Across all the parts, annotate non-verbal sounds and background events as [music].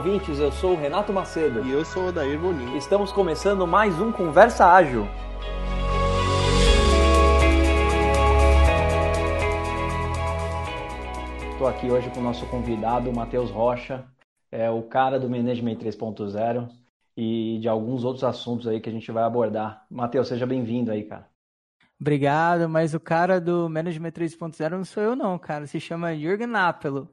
ouvintes, eu sou o Renato Macedo. E eu sou o Odair Boninho. Estamos começando mais um Conversa Ágil. Estou aqui hoje com o nosso convidado, Matheus Rocha, é o cara do Management 3.0 e de alguns outros assuntos aí que a gente vai abordar. Matheus, seja bem-vindo aí, cara. Obrigado, mas o cara do Management 3.0 não sou eu não, cara. Se chama Jürgen Apelo.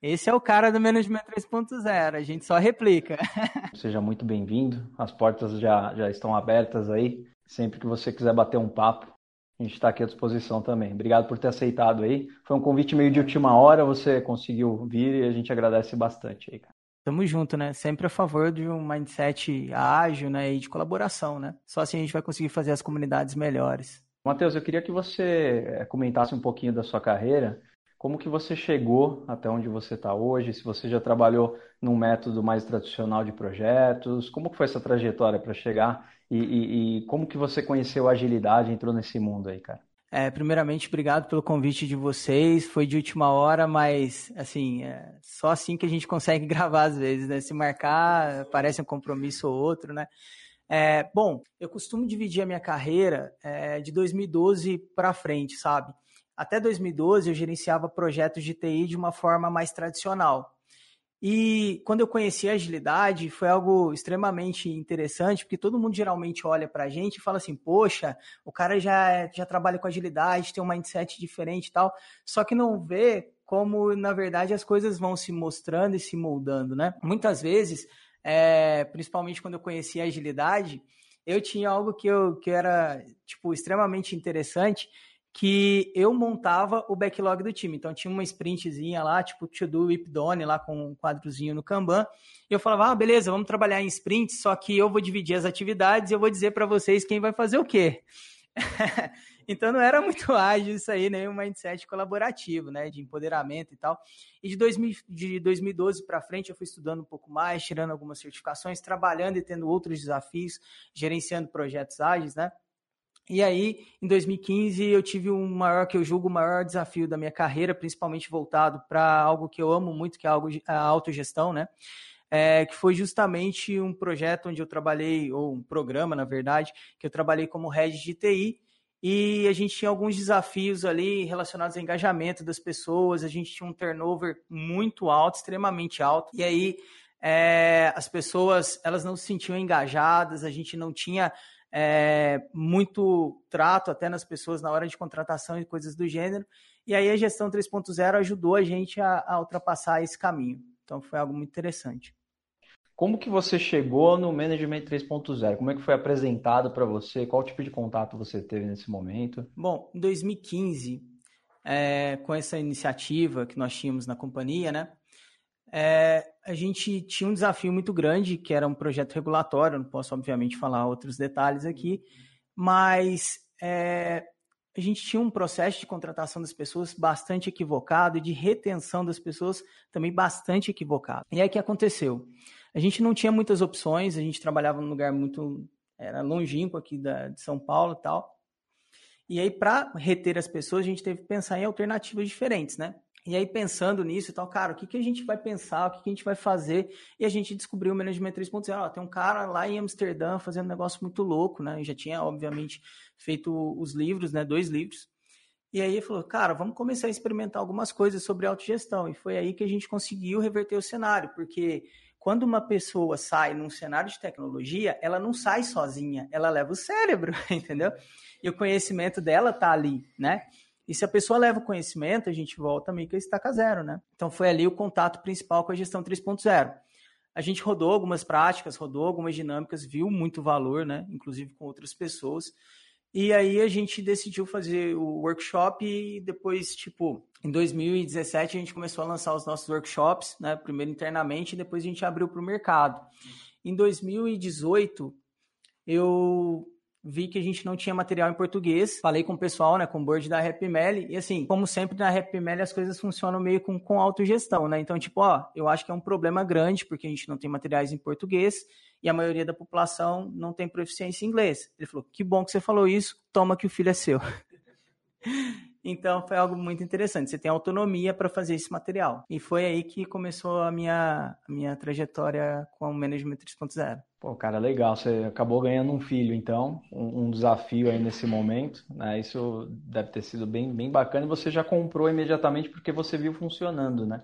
Esse é o cara do Management 3.0, a gente só replica. [laughs] Seja muito bem-vindo, as portas já, já estão abertas aí. Sempre que você quiser bater um papo, a gente está aqui à disposição também. Obrigado por ter aceitado aí. Foi um convite meio de última hora, você conseguiu vir e a gente agradece bastante aí, cara. Tamo junto, né? Sempre a favor de um mindset ágil, né? E de colaboração, né? Só assim a gente vai conseguir fazer as comunidades melhores. Matheus, eu queria que você eh, comentasse um pouquinho da sua carreira. Como que você chegou até onde você está hoje? Se você já trabalhou num método mais tradicional de projetos, como que foi essa trajetória para chegar e, e, e, como que você conheceu a agilidade, entrou nesse mundo aí, cara? É, primeiramente, obrigado pelo convite de vocês. Foi de última hora, mas assim, é só assim que a gente consegue [laughs] gravar às vezes, né? Se marcar, parece um compromisso ou outro, né? É, bom, eu costumo dividir a minha carreira é, de 2012 para frente, sabe? Até 2012 eu gerenciava projetos de TI de uma forma mais tradicional. E quando eu conheci a agilidade, foi algo extremamente interessante, porque todo mundo geralmente olha para a gente e fala assim: poxa, o cara já, já trabalha com agilidade, tem um mindset diferente e tal, só que não vê como, na verdade, as coisas vão se mostrando e se moldando, né? Muitas vezes, é, principalmente quando eu conheci a agilidade, eu tinha algo que, eu, que era, tipo, extremamente interessante, que eu montava o backlog do time. Então tinha uma sprintzinha lá, tipo to do whip done lá com um quadrozinho no Kanban. E eu falava: "Ah, beleza, vamos trabalhar em sprints, só que eu vou dividir as atividades e eu vou dizer para vocês quem vai fazer o quê". [laughs] então não era muito [laughs] ágil isso aí, nem um mindset colaborativo, né, de empoderamento e tal. E de, 2000, de 2012 para frente eu fui estudando um pouco mais, tirando algumas certificações, trabalhando e tendo outros desafios, gerenciando projetos ágeis, né? E aí, em 2015, eu tive um maior, que eu julgo, o maior desafio da minha carreira, principalmente voltado para algo que eu amo muito, que é algo a autogestão, né? É, que foi justamente um projeto onde eu trabalhei, ou um programa, na verdade, que eu trabalhei como head de TI, e a gente tinha alguns desafios ali relacionados ao engajamento das pessoas, a gente tinha um turnover muito alto, extremamente alto, e aí é, as pessoas elas não se sentiam engajadas, a gente não tinha é, muito trato até nas pessoas na hora de contratação e coisas do gênero. E aí a gestão 3.0 ajudou a gente a, a, ultrapassar esse caminho. Então foi algo muito interessante. Como que você chegou no Management 3.0? Como é que foi apresentado para você? Qual tipo de contato você teve nesse momento? Bom, em 2015, é, com essa iniciativa que nós tínhamos na companhia, né? É, a gente tinha um desafio muito grande, que era um projeto regulatório, não posso, obviamente, falar outros detalhes aqui, mas é, a gente tinha um processo de contratação das pessoas bastante equivocado e de retenção das pessoas também bastante equivocado. E aí o que aconteceu? A gente não tinha muitas opções, a gente trabalhava num lugar muito era longínquo aqui da, de São Paulo e tal. E aí, para reter as pessoas, a gente teve que pensar em alternativas diferentes, né? E aí, pensando nisso e tal, cara, o que, que a gente vai pensar, o que, que a gente vai fazer? E a gente descobriu o Management 3.0. tem um cara lá em Amsterdã fazendo um negócio muito louco, né? Eu já tinha, obviamente, feito os livros, né? Dois livros. E aí ele falou, cara, vamos começar a experimentar algumas coisas sobre autogestão. E foi aí que a gente conseguiu reverter o cenário, porque quando uma pessoa sai num cenário de tecnologia, ela não sai sozinha, ela leva o cérebro, [laughs] entendeu? E o conhecimento dela tá ali, né? E se a pessoa leva o conhecimento, a gente volta meio que a estaca zero, né? Então foi ali o contato principal com a gestão 3.0. A gente rodou algumas práticas, rodou algumas dinâmicas, viu muito valor, né? Inclusive com outras pessoas. E aí a gente decidiu fazer o workshop e depois, tipo, em 2017 a gente começou a lançar os nossos workshops, né? Primeiro internamente e depois a gente abriu para o mercado. Em 2018 eu vi que a gente não tinha material em português. Falei com o pessoal, né, com o board da RapML, e assim, como sempre na RapML as coisas funcionam meio com, com autogestão, né? Então, tipo, ó, eu acho que é um problema grande porque a gente não tem materiais em português e a maioria da população não tem proficiência em inglês. Ele falou: "Que bom que você falou isso, toma que o filho é seu". [laughs] Então foi algo muito interessante. Você tem autonomia para fazer esse material. E foi aí que começou a minha, a minha trajetória com o Management 3.0. Pô, cara, legal. Você acabou ganhando um filho, então, um, um, desafio aí nesse momento. Né? Isso deve ter sido bem, bem bacana. E você já comprou imediatamente porque você viu funcionando, né?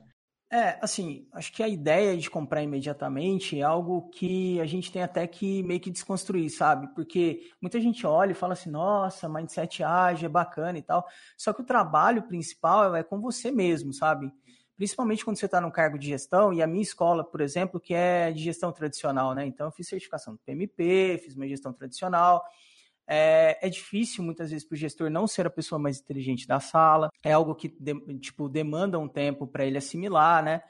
É, assim, acho que a ideia de comprar imediatamente é algo que a gente tem até que meio que desconstruir, sabe? Porque muita gente olha e fala assim, nossa, mindset ágil é bacana e tal. Só que o trabalho principal é com você mesmo, sabe? Principalmente quando você está no cargo de gestão, e a minha escola, por exemplo, que é de gestão tradicional, né? Então eu fiz certificação do PMP, fiz uma gestão tradicional. É, é, difícil muitas vezes para o gestor não ser a pessoa mais inteligente da sala. É algo que de, tipo demanda um tempo para ele assimilar, né?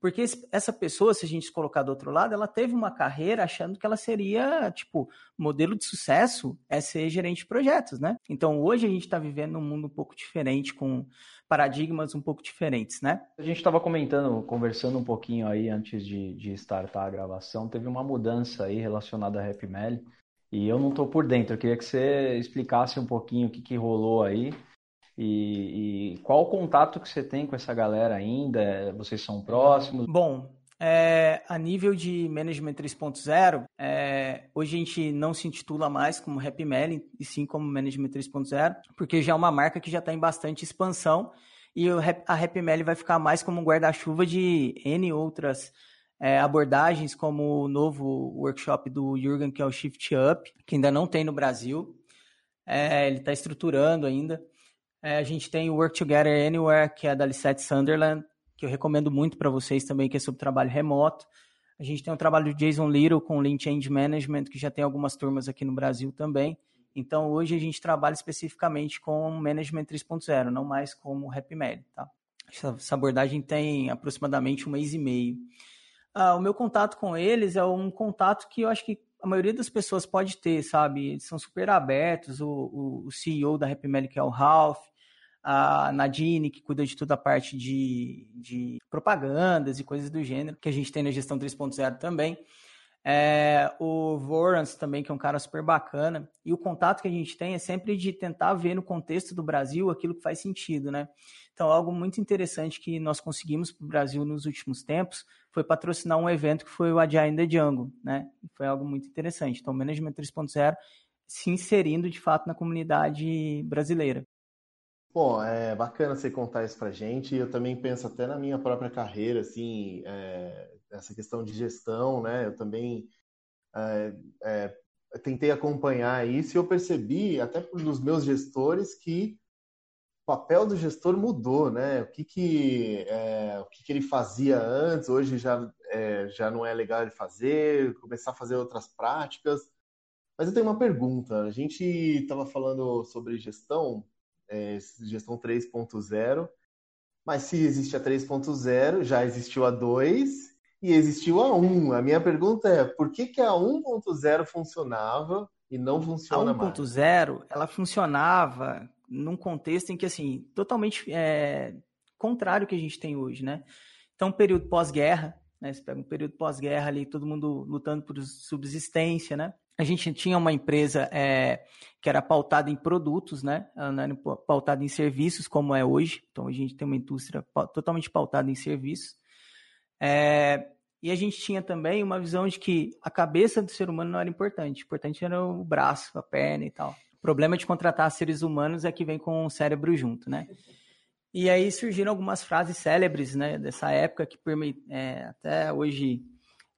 Porque essa pessoa, se a gente colocar do outro lado, ela teve uma carreira achando que ela seria tipo modelo de sucesso é ser gerente de projetos, né? Então hoje a gente está vivendo um mundo um pouco diferente com paradigmas um pouco diferentes, né? A gente estava comentando, conversando um pouquinho aí antes de, de startar a gravação, teve uma mudança aí relacionada à RapMel e eu não estou por dentro. Eu queria que você explicasse um pouquinho o que, que rolou aí e, e, qual o contato que você tem com essa galera ainda. Vocês são próximos? Bom, é, a nível de Management 3.0, é, hoje a gente não se intitula mais como Happy e sim como Management 3.0, porque já é uma marca que já está em bastante expansão e a Happy vai ficar mais como um guarda-chuva de N outras é, abordagens, como o novo workshop do Jürgen, que é o Shift Up, que ainda não tem no Brasil. É, ele está estruturando ainda. É, a gente tem o Work Together Anywhere, que é da Lisette Sunderland, que eu recomendo muito para vocês também, que é sobre trabalho remoto. A gente tem o trabalho do Jason Little com Lean Change Management, que já tem algumas turmas aqui no Brasil também. Então, hoje a gente trabalha especificamente com Management 3.0, não mais como Happy Med, tá? Essa abordagem tem aproximadamente um mês e meio ah, o meu contato com eles é um contato que eu acho que a maioria das pessoas pode ter, sabe? Eles são super abertos. O, o, o CEO da Happy que é o Ralph, a Nadine, que cuida de toda a parte de, de propagandas e coisas do gênero, que a gente tem na gestão 3.0 também. É, o Vorans também, que é um cara super bacana. E o contato que a gente tem é sempre de tentar ver no contexto do Brasil aquilo que faz sentido, né? Então, algo muito interessante que nós conseguimos para o Brasil nos últimos tempos foi patrocinar um evento que foi o Agile in the Jungle, né? Foi algo muito interessante. Então, o Management 3.0 se inserindo de fato na comunidade brasileira. Bom, é bacana você contar isso para gente. Eu também penso até na minha própria carreira, assim, é, essa questão de gestão, né? Eu também é, é, tentei acompanhar isso e eu percebi, até dos meus gestores, que papel do gestor mudou, né? O que que, é, o que, que ele fazia antes, hoje já, é, já não é legal ele fazer, começar a fazer outras práticas. Mas eu tenho uma pergunta. A gente estava falando sobre gestão, é, gestão 3.0, mas se existe a 3.0, já existiu a 2 e existiu a 1. A minha pergunta é, por que, que a 1.0 funcionava e não funciona a 1. mais? A 1.0, ela funcionava num contexto em que, assim, totalmente é, contrário ao que a gente tem hoje, né? Então, período pós-guerra, né? Você pega um período pós-guerra ali, todo mundo lutando por subsistência, né? A gente tinha uma empresa é, que era pautada em produtos, né? Ela não era pautada em serviços, como é hoje. Então, a gente tem uma indústria totalmente pautada em serviços. É, e a gente tinha também uma visão de que a cabeça do ser humano não era importante. O importante era o braço, a perna e tal. O problema de contratar seres humanos é que vem com o cérebro junto, né? E aí surgiram algumas frases célebres, né, dessa época que é, até hoje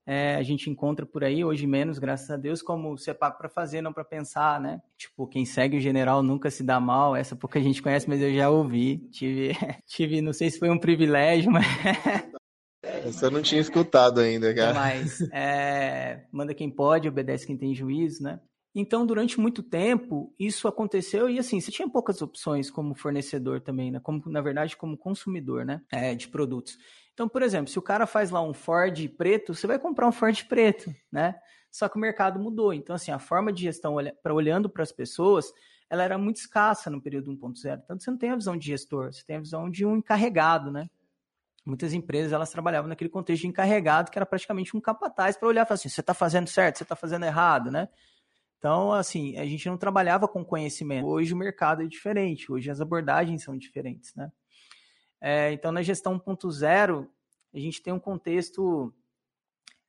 é, a gente encontra por aí, hoje menos, graças a Deus, como você paga para fazer, não para pensar, né? Tipo, quem segue o general nunca se dá mal, essa pouca gente conhece, mas eu já ouvi, tive, [laughs] tive, não sei se foi um privilégio, mas... [laughs] Essa eu não tinha escutado ainda, cara. Mas, é, manda quem pode, obedece quem tem juízo, né? Então, durante muito tempo, isso aconteceu e assim, você tinha poucas opções como fornecedor também, né? Como, na verdade, como consumidor, né? É, de produtos. Então, por exemplo, se o cara faz lá um Ford preto, você vai comprar um Ford preto, né? Só que o mercado mudou. Então, assim, a forma de gestão, para olhando para as pessoas, ela era muito escassa no período 1.0. Então, você não tem a visão de gestor, você tem a visão de um encarregado, né? Muitas empresas elas trabalhavam naquele contexto de encarregado, que era praticamente um capataz para olhar e falar assim: você está fazendo certo, você está fazendo errado, né? Então, assim, a gente não trabalhava com conhecimento. Hoje o mercado é diferente, hoje as abordagens são diferentes, né? É, então, na gestão 1.0, a gente tem um contexto,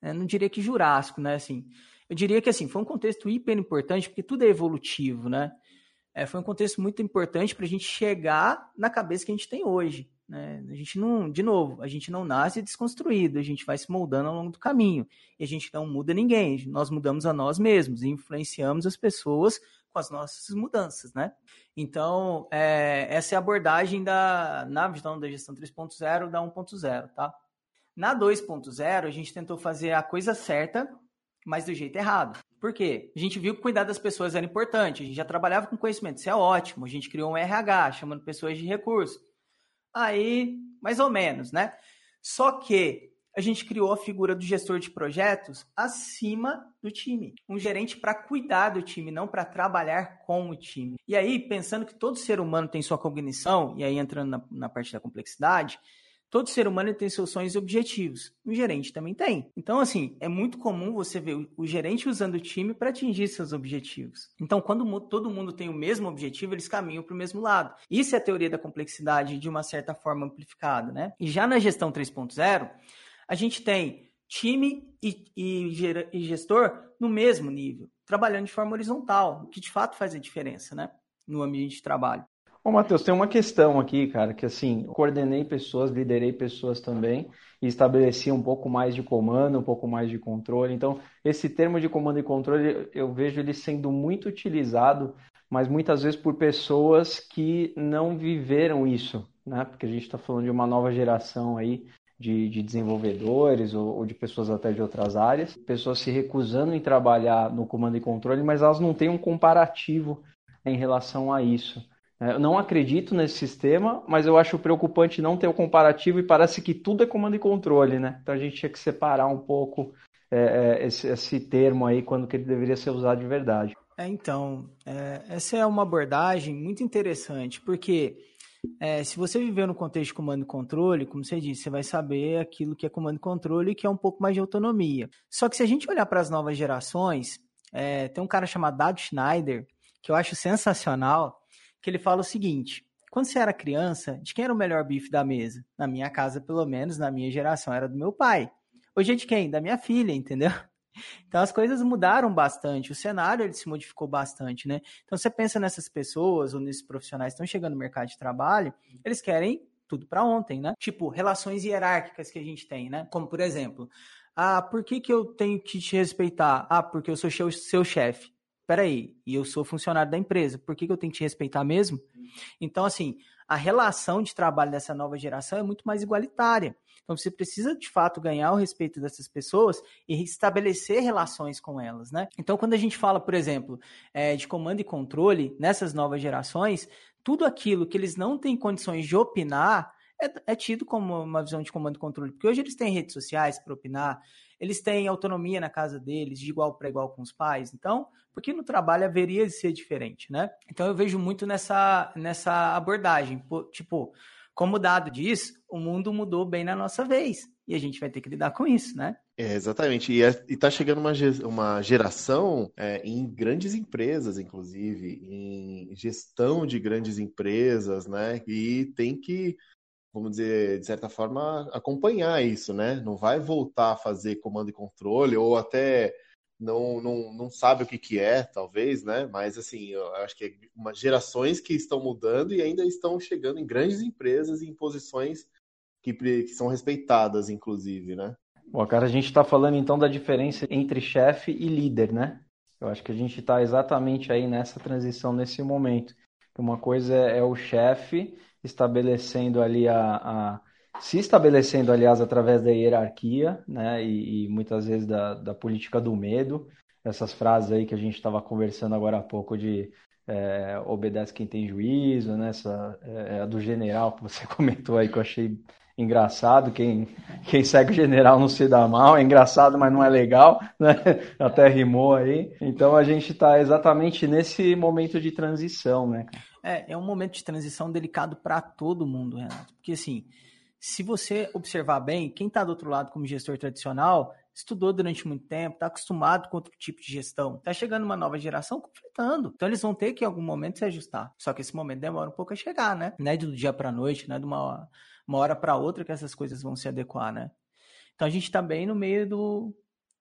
é, não diria que jurássico, né? Assim, eu diria que assim, foi um contexto hiper importante, porque tudo é evolutivo, né? É, foi um contexto muito importante para a gente chegar na cabeça que a gente tem hoje. Né? A gente não, de novo, a gente não nasce desconstruído, a gente vai se moldando ao longo do caminho. E a gente não muda ninguém, nós mudamos a nós mesmos e influenciamos as pessoas com as nossas mudanças, né? Então, é, essa é a abordagem da, na visão da gestão 3.0 da 1.0, tá? Na 2.0, a gente tentou fazer a coisa certa, mas do jeito errado. Por quê? A gente viu que cuidar das pessoas era importante, a gente já trabalhava com conhecimento, isso é ótimo, a gente criou um RH, chamando pessoas de recurso. Aí, mais ou menos, né? Só que a gente criou a figura do gestor de projetos acima do time. Um gerente para cuidar do time, não para trabalhar com o time. E aí, pensando que todo ser humano tem sua cognição, e aí entrando na, na parte da complexidade, todo ser humano tem seus sonhos e objetivos. O gerente também tem. Então, assim, é muito comum você ver o gerente usando o time para atingir seus objetivos. Então, quando todo mundo tem o mesmo objetivo, eles caminham para o mesmo lado. Isso é a teoria da complexidade de uma certa forma amplificada, né? E já na gestão 3.0, a gente tem time e, e, e gestor no mesmo nível, trabalhando de forma horizontal, o que de fato faz a diferença, né? No ambiente de trabalho. Ô, Matheus, tem uma questão aqui, cara, que assim, coordenei pessoas, liderei pessoas também e estabeleci um pouco mais de comando, um pouco mais de controle. Então, esse termo de comando e controle, eu vejo ele sendo muito utilizado, mas muitas vezes por pessoas que não viveram isso, né? Porque a gente está falando de uma nova geração aí de, de desenvolvedores ou, ou, de pessoas até de outras áreas, pessoas se recusando em trabalhar no comando e controle, mas elas não têm um comparativo em relação a isso. É, eu não acredito nesse sistema, mas eu acho preocupante não ter o comparativo e parece que tudo é comando e controle, né? Então a gente tinha que separar um pouco é, é esse, esse, termo aí quando que ele deveria ser usado de verdade. É, então, é, essa é uma abordagem muito interessante, porque é, se você viver no contexto de comando e controle, como você disse, você vai saber aquilo que é comando e controle, que é um pouco mais de autonomia. Só que se a gente olhar para as novas gerações, é, tem um cara chamado Dado Schneider, que eu acho sensacional, que ele fala o seguinte: quando você era criança, de quem era o melhor bife da mesa? Na minha casa, pelo menos, na minha geração, era do meu pai. Hoje é de quem? Da minha filha, entendeu? [laughs] Então as coisas mudaram bastante, o cenário ele se modificou bastante, né? Então você pensa nessas pessoas ou nesses profissionais que estão chegando no mercado de trabalho, eles querem tudo para ontem, né? Tipo, relações hierárquicas que a gente tem, né? Como por exemplo, ah, por que, que eu tenho que te respeitar? Ah, porque eu sou seu, seu chefe. Peraí, e eu sou funcionário da empresa, por que, que eu tenho que te respeitar mesmo? Então, assim, a relação de trabalho dessa nova geração é muito mais igualitária. Então você precisa de fato ganhar o respeito dessas pessoas e estabelecer relações com elas, né? Então quando a gente fala, por exemplo, é, de comando e controle nessas novas gerações, tudo aquilo que eles não têm condições de opinar é, é tido como uma visão de comando e controle, porque hoje eles têm redes sociais para opinar, eles têm autonomia na casa deles, de igual para igual com os pais. Então, porque no trabalho haveria de ser diferente, né? Então eu vejo muito nessa, nessa abordagem. Tipo, como dado disso, o mundo mudou bem na nossa vez. E a gente vai ter que lidar com isso, né? É, exatamente. E, é, está chegando uma, uma geração é, em grandes empresas, inclusive, em gestão de grandes empresas, né? E tem que, vamos dizer, de certa forma, acompanhar isso, né? Não vai voltar a fazer comando e controle ou até não, não, não sabe o que, que é, talvez, né? Mas assim, eu acho que é uma gerações que estão mudando e ainda estão chegando em grandes empresas e em posições que, que são respeitadas, inclusive, né? Bom, cara, a gente está falando então da diferença entre chefe e líder, né? Eu acho que a gente está exatamente aí nessa transição nesse momento. Uma coisa é, é o chefe estabelecendo ali a, a se estabelecendo, aliás, através da hierarquia, né, e, e muitas vezes da, da, política do medo, essas frases aí que a gente estava conversando agora há pouco de é, obedece quem tem juízo, né, é, é, a do general que você [laughs] comentou aí que eu achei engraçado, quem, quem segue o general não se dá mal, é engraçado, mas não é legal, né? [laughs] até rimou aí. Então a gente está exatamente nesse momento de transição, né? É, é um momento de transição delicado para todo mundo, Renato, porque assim se você observar bem, quem está do outro lado como gestor tradicional estudou durante muito tempo, está acostumado com outro tipo de gestão. Está chegando uma nova geração conflitando. Então eles vão ter que em algum momento se ajustar. Só que esse momento demora um pouco a chegar, né? Não é do dia para noite, não é de uma, uma hora para outra que essas coisas vão se adequar, né? Então a gente está bem no meio do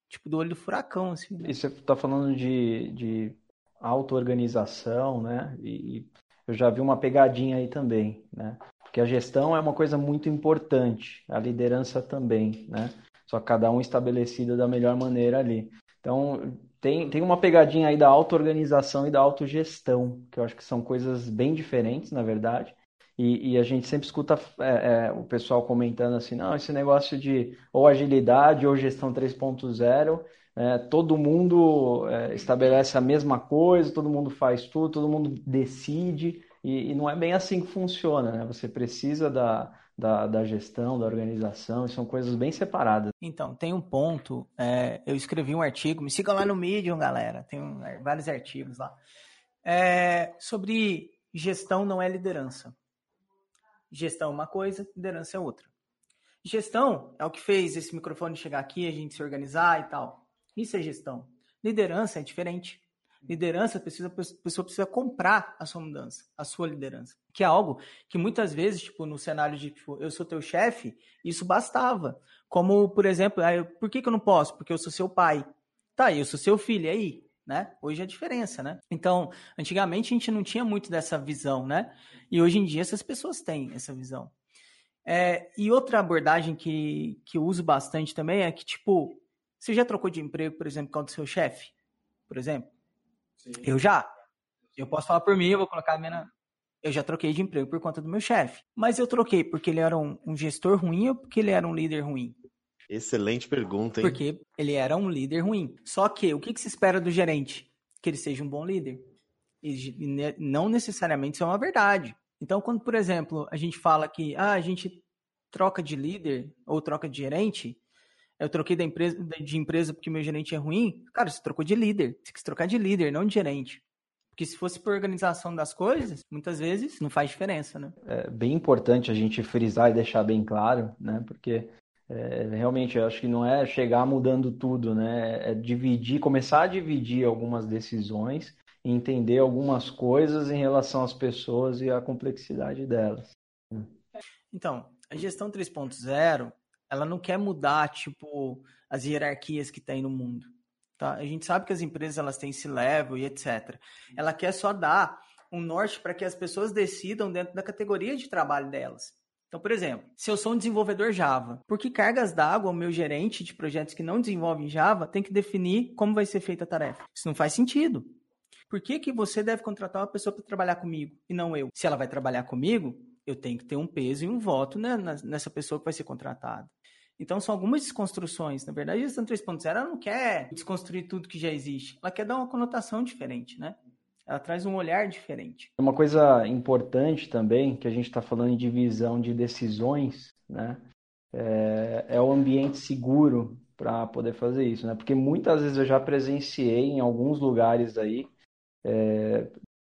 tipo do olho do furacão, assim. Né? E você está falando de, de auto-organização, né? E eu já vi uma pegadinha aí também, né? Porque a gestão é uma coisa muito importante, a liderança também, né? Só cada um estabelecido da melhor maneira ali. Então, tem, tem uma pegadinha aí da auto-organização e da autogestão, que eu acho que são coisas bem diferentes, na verdade. E, e a gente sempre escuta é, é, o pessoal comentando assim, não, esse negócio de ou agilidade ou gestão 3.0, é, todo mundo é, estabelece a mesma coisa, todo mundo faz tudo, todo mundo decide, e, e não é bem assim que funciona, né? Você precisa da, da, da, gestão, da organização, e são coisas bem separadas. Então, tem um ponto, é, eu escrevi um artigo, me sigam lá no Medium, galera, tem um, vários artigos lá, é, sobre gestão não é liderança. Gestão é uma coisa, liderança é outra. Gestão é o que fez esse microfone chegar aqui, a gente se organizar e tal. Isso é gestão. Liderança é diferente. Liderança, precisa, a pessoa precisa comprar a sua mudança, a sua liderança. Que é algo que muitas vezes, tipo, no cenário de tipo, eu sou teu chefe, isso bastava. Como, por exemplo, ah, por que, que eu não posso? Porque eu sou seu pai. Tá, eu sou seu filho, e aí? Né? Hoje é a diferença, né? Então, antigamente a gente não tinha muito dessa visão, né? E hoje em dia essas pessoas têm essa visão. É, e outra abordagem que, que eu uso bastante também é que, tipo, você já trocou de emprego, por exemplo, com o seu chefe? Por exemplo? Sim. Eu já. Eu posso falar por mim, eu vou colocar a minha. Eu já troquei de emprego por conta do meu chefe. Mas eu troquei porque ele era um, um, gestor ruim ou porque ele era um líder ruim? Excelente pergunta, hein? Porque ele era um líder ruim. Só que o que, que se espera do gerente? Que ele seja um bom líder. E não necessariamente isso é uma verdade. Então, quando, por exemplo, a gente fala que ah, a gente troca de líder ou troca de gerente, eu troquei da empresa, de empresa porque meu gerente é ruim. Cara, você trocou de líder. Você tem que trocar de líder, não de gerente. Porque se fosse por organização das coisas, muitas vezes não faz diferença, né? É bem importante a gente frisar e deixar bem claro, né? Porque é, realmente eu acho que não é chegar mudando tudo, né? É dividir, começar a dividir algumas decisões entender algumas coisas em relação às pessoas e à complexidade delas. Então, a gestão 3.0 ela não quer mudar, tipo, as hierarquias que tem no mundo. Tá? A gente sabe que as empresas elas têm esse level e etc. Ela quer só dar um norte para que as pessoas decidam dentro da categoria de trabalho delas. Então, por exemplo, se eu sou um desenvolvedor Java, por que cargas d'água o meu gerente de projetos que não desenvolvem Java tem que definir como vai ser feita a tarefa? Isso não faz sentido. Por que, que você deve contratar uma pessoa para trabalhar comigo e não eu? Se ela vai trabalhar comigo, eu tenho que ter um peso e um voto né, nessa pessoa que vai ser contratada. Então, são algumas desconstruções. Na verdade, a gestão 3.0 ela não quer desconstruir tudo que já existe. Ela quer dar uma conotação diferente, né? Ela traz um olhar diferente. Uma coisa importante também, que a gente está falando de divisão de decisões, né? É, é o ambiente seguro para poder fazer isso, né? Porque muitas vezes eu já presenciei em alguns lugares aí, é,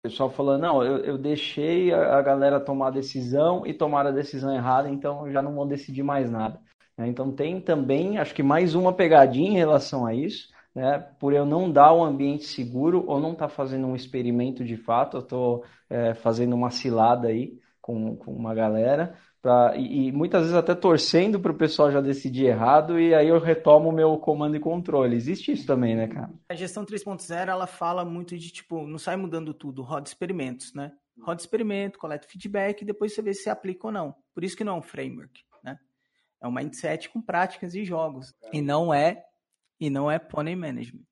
pessoal falando, não, eu, eu deixei a, a galera tomar a decisão e tomar a decisão errada, então já não vou decidir mais nada. Né? Então tem também, acho que mais uma pegadinha em relação a isso, né? por eu não dar um ambiente seguro ou não estar tá fazendo um experimento de fato, eu estou é, fazendo uma cilada aí com, com uma galera, pra, e, e muitas vezes até torcendo para o pessoal já decidir errado e aí eu retomo o meu comando e controle. Existe isso também, né, cara? A gestão 3.0 ela fala muito de tipo, não sai mudando tudo, roda experimentos, né? Roda experimento, coleta feedback e depois você vê se aplica ou não. Por isso que não é um framework. É um mindset com práticas e jogos. E não é e não é pony management.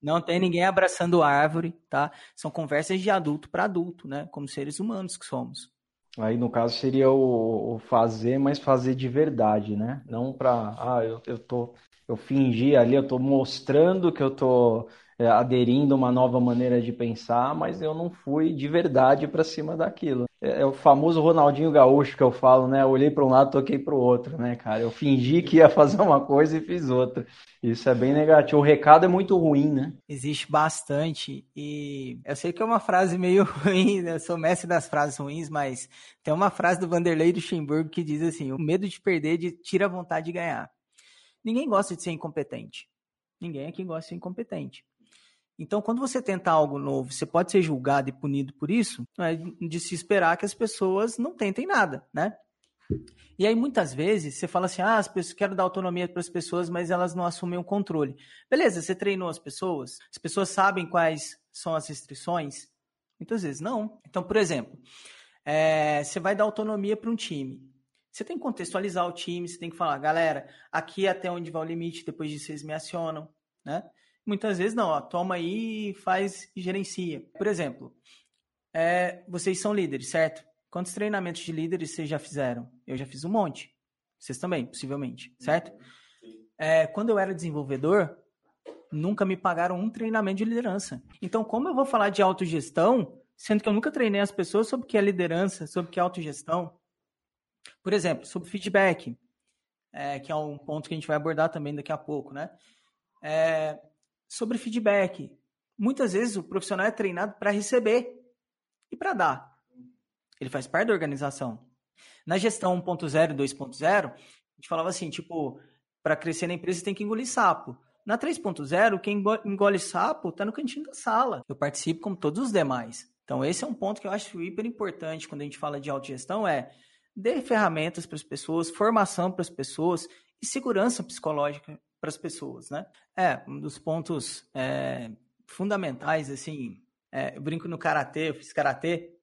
Não tem ninguém abraçando árvore, tá? São conversas de adulto para adulto, né? Como seres humanos que somos. Aí no caso seria o, fazer, mas fazer de verdade, né? Não para, ah, eu, eu tô, eu fingi ali, eu tô mostrando que eu tô é, aderindo a uma nova maneira de pensar, mas eu não fui de verdade para cima daquilo. É, é, o famoso Ronaldinho Gaúcho que eu falo, né? Eu olhei para um lado, toquei para o outro, né, cara? Eu fingi que ia fazer uma coisa e fiz outra. Isso é bem negativo. O recado é muito ruim, né? Existe bastante. E eu sei que é uma frase meio [laughs] ruim, né? eu sou mestre das frases ruins, mas tem uma frase do Vanderlei Luxemburgo que diz assim: o medo de perder tira a vontade de ganhar. Ninguém gosta de ser incompetente. Ninguém aqui gosta de ser incompetente. Então, quando você tenta algo novo, você pode ser julgado e punido por isso, não é de se esperar que as pessoas não tentem nada, né? E aí, muitas vezes, você fala assim: ah, as pessoas, quero dar autonomia para as pessoas, mas elas não assumem o controle. Beleza, você treinou as pessoas? As pessoas sabem quais são as restrições? Muitas vezes não. Então, por exemplo, é, você vai dar autonomia para um time. Você tem que contextualizar o time, você tem que falar, galera, aqui é até onde vai o limite, depois disso vocês me acionam, né? Muitas vezes não, ó, toma aí e faz e gerencia. Por exemplo, é, vocês são líderes, certo? Quantos treinamentos de líderes vocês já fizeram? Eu já fiz um monte. Vocês também, possivelmente, certo? É, quando eu era desenvolvedor, nunca me pagaram um treinamento de liderança. Então, como eu vou falar de autogestão, sendo que eu nunca treinei as pessoas sobre o que é liderança, sobre o que é autogestão? Por exemplo, sobre feedback, é, que é um ponto que a gente vai abordar também daqui a pouco, né? É, sobre feedback. Muitas vezes o profissional é treinado para receber e para dar. Ele faz parte da organização. Na gestão 1.0 e 2.0, a gente falava assim, tipo, para crescer na empresa tem que engolir sapo. Na 3.0, quem engole sapo está no cantinho da sala. Eu participo como todos os demais. Então, esse é um ponto que eu acho hiper importante quando a gente fala de autogestão, é dê ferramentas para as pessoas, formação para as pessoas e segurança psicológica para as pessoas, né? É, um dos pontos é, fundamentais, assim, é, eu brinco no karatê, eu fiz karatê,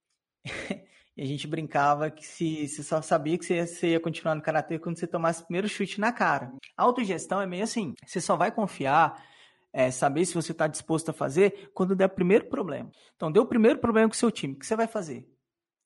[laughs] e a gente brincava que se você só sabia que você ia, você ia continuar no karatê quando você tomasse o primeiro chute na cara. A autogestão é meio assim, você só vai confiar, é, saber se você está disposto a fazer quando der o primeiro problema. Então, deu o primeiro problema com o seu time, o que você vai fazer?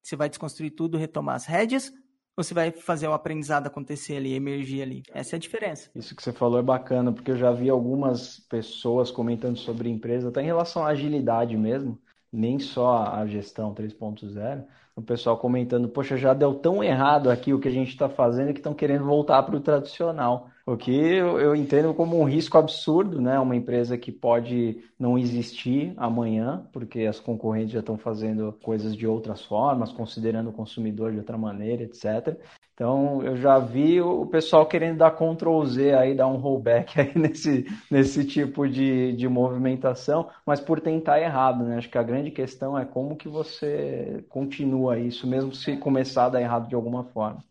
Você vai desconstruir tudo, retomar as rédeas você vai fazer o aprendizado acontecer ali, emergir ali. Essa é a diferença. Isso que você falou é bacana, porque eu já vi algumas pessoas comentando sobre empresa, até em relação à agilidade mesmo, nem só a gestão 3.0, o pessoal comentando, poxa, já deu tão errado aqui o que a gente está fazendo que estão querendo voltar para o tradicional. O que eu, entendo como um risco absurdo, né? Uma empresa que pode não existir amanhã, porque as concorrentes já estão fazendo coisas de outras formas, considerando o consumidor de outra maneira, etc. Então, eu já vi o pessoal querendo dar Ctrl Z aí, dar um rollback [laughs] aí nesse, nesse tipo de, de movimentação, mas por tentar errado, né? Acho que a grande questão é como que você continua isso, mesmo se começar a dar errado de alguma forma.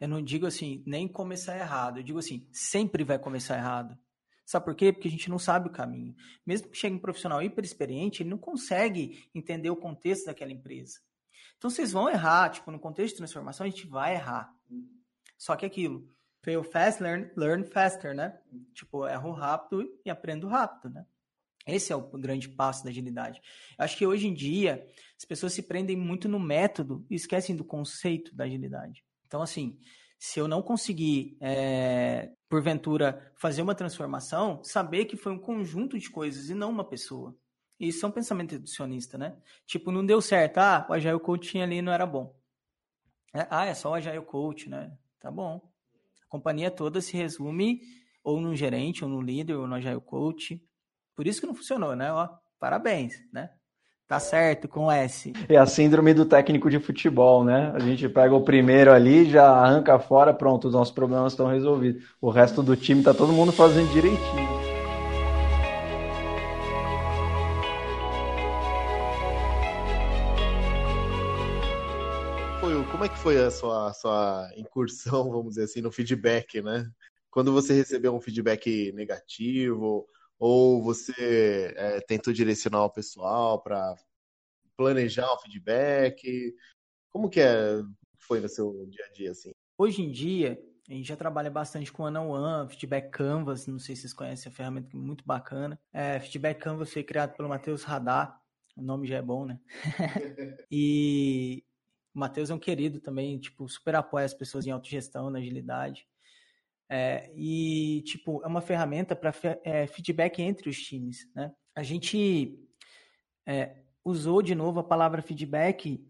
Eu não digo assim, nem começar errado. Eu digo assim, sempre vai começar errado. Sabe por quê? Porque a gente não sabe o caminho. Mesmo que chegue um profissional hiper experiente, ele não consegue entender o contexto daquela empresa. Então vocês vão errar, tipo, no contexto de transformação a gente vai errar. Só que aquilo, fail fast, learn, learn faster, né? Tipo, erro rápido e aprendo rápido, né? Esse é o grande passo da agilidade. Acho que hoje em dia as pessoas se prendem muito no método e esquecem do conceito da agilidade. Então, assim, se eu não conseguir, é, porventura, fazer uma transformação, saber que foi um conjunto de coisas e não uma pessoa. Isso é um pensamento reducionista, né? Tipo, não deu certo. Ah, o Agile Coach tinha ali não era bom. É, ah, é só o Agile Coach, né? Tá bom. A companhia toda se resume ou no gerente, ou no líder, ou no Agile Coach. Por isso que não funcionou, né? Ó, parabéns, né? Tá certo, com S. É a síndrome do técnico de futebol, né? A gente pega o primeiro ali, já arranca fora, pronto, os nossos problemas estão resolvidos. O resto do time tá todo mundo fazendo direitinho. Foi a sua, a sua incursão, vamos dizer assim, no feedback, né? Quando você recebeu um feedback negativo, ou você é, tentou direcionar o pessoal para planejar o feedback? Como que é, foi no seu dia a dia assim? Hoje em dia, a gente já trabalha bastante com one-on-one, Feedback Canvas, não sei se vocês conhecem a ferramenta que é muito bacana. É, Feedback Canvas foi criado pelo Matheus Radar, o nome já é bom, né? [laughs] e o Matheus é um querido também, tipo, super apoia as pessoas em autogestão, na agilidade. É, e, tipo, é uma ferramenta para é, feedback entre os times, né? A gente é, usou de novo a palavra feedback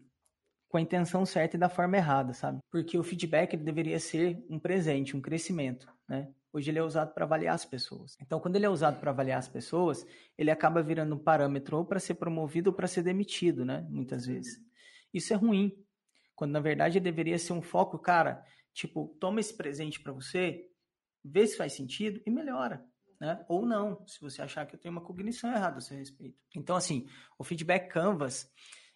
com a intenção certa e da forma errada, sabe? Porque o feedback deveria ser um presente, um crescimento, né? Hoje ele é usado para avaliar as pessoas. Então, quando ele é usado para avaliar as pessoas, ele acaba virando um parâmetro ou para ser promovido ou para ser demitido, né? Muitas vezes. Isso é ruim, quando na verdade deveria ser um foco, cara, tipo, toma esse presente para você, vê se faz sentido e melhora. Né? Ou não, se você achar que eu tenho uma cognição errada a seu respeito. Então, assim, o feedback Canvas,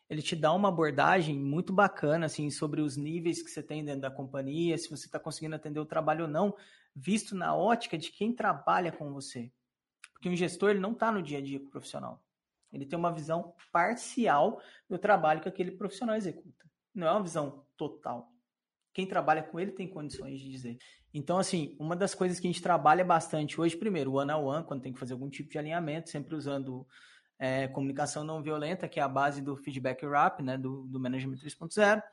ele te dá uma abordagem muito bacana, assim, sobre os níveis que você tem dentro da companhia, se você está conseguindo atender o trabalho ou não, visto na ótica de quem trabalha com você. Porque um gestor, ele não está no dia a dia com o profissional. Ele tem uma visão parcial do trabalho que aquele profissional executa. Não é uma visão total quem trabalha com ele tem condições de dizer. Então, assim, uma das coisas que a gente trabalha bastante hoje, primeiro, o one-on-one, quando tem que fazer algum tipo de alinhamento, sempre usando é, comunicação não violenta, que é a base do feedback wrap, né, do, do Management 3.0,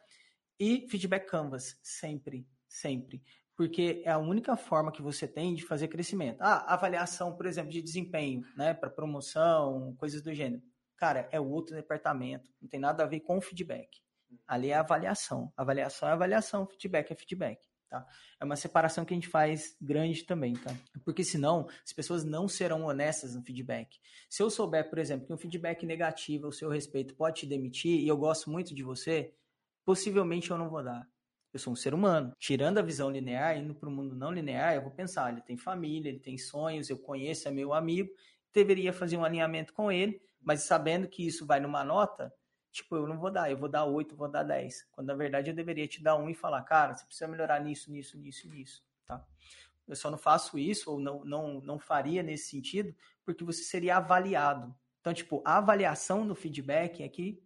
e feedback canvas, sempre, sempre. Porque é a única forma que você tem de fazer crescimento. Ah, avaliação, por exemplo, de desempenho, né, para promoção, coisas do gênero. Cara, é outro departamento, não tem nada a ver com feedback. Ali é avaliação. Avaliação é avaliação, feedback é feedback. Tá? É uma separação que a gente faz grande também, tá? Porque senão as pessoas não serão honestas no feedback. Se eu souber, por exemplo, que um feedback negativo ao seu respeito pode te demitir e eu gosto muito de você, possivelmente eu não vou dar. Eu sou um ser humano. Tirando a visão linear, indo para o mundo não linear, eu vou pensar: ele tem família, ele tem sonhos, eu conheço, é meu amigo, deveria fazer um alinhamento com ele, mas sabendo que isso vai numa nota, tipo, eu não vou dar, eu vou dar 8, vou dar 10. Quando na verdade eu deveria te dar um e falar, cara, você precisa melhorar nisso, nisso, nisso, nisso, tá? Eu só não faço isso ou não, não, não faria nesse sentido porque você seria avaliado. Então, tipo, a avaliação no feedback é que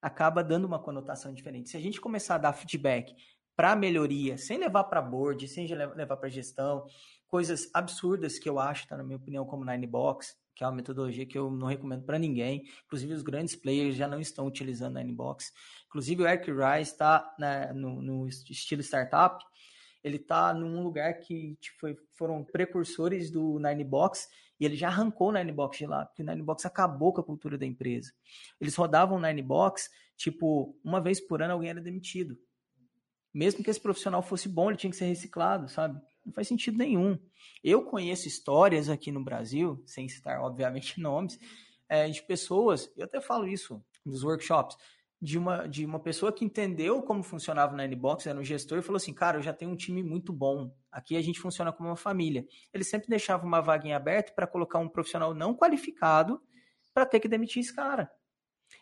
acaba dando uma conotação diferente. Se a gente começar a dar feedback para melhoria, sem levar para board, sem levar para gestão, coisas absurdas que eu acho, tá, na minha opinião, como Nine Box, que é uma metodologia que eu não recomendo para ninguém. Inclusive, os grandes players já não estão utilizando a Inbox. Inclusive, o Eric Rice está né, no, no, estilo startup. Ele está num lugar que tipo, foram precursores do Ninebox e ele já arrancou o Ninebox de lá, porque o Ninebox acabou com a cultura da empresa. Eles rodavam o Ninebox, tipo, uma vez por ano alguém era demitido. Mesmo que esse profissional fosse bom, ele tinha que ser reciclado, sabe? Não faz sentido nenhum. Eu conheço histórias aqui no Brasil, sem citar, obviamente, [laughs] nomes, é, de pessoas, eu até falo isso nos workshops, de uma, de uma pessoa que entendeu como funcionava na Nbox, era um gestor, e falou assim: Cara, eu já tenho um time muito bom. Aqui a gente funciona como uma família. Ele sempre deixava uma vaga em aberto para colocar um profissional não qualificado para ter que demitir esse cara.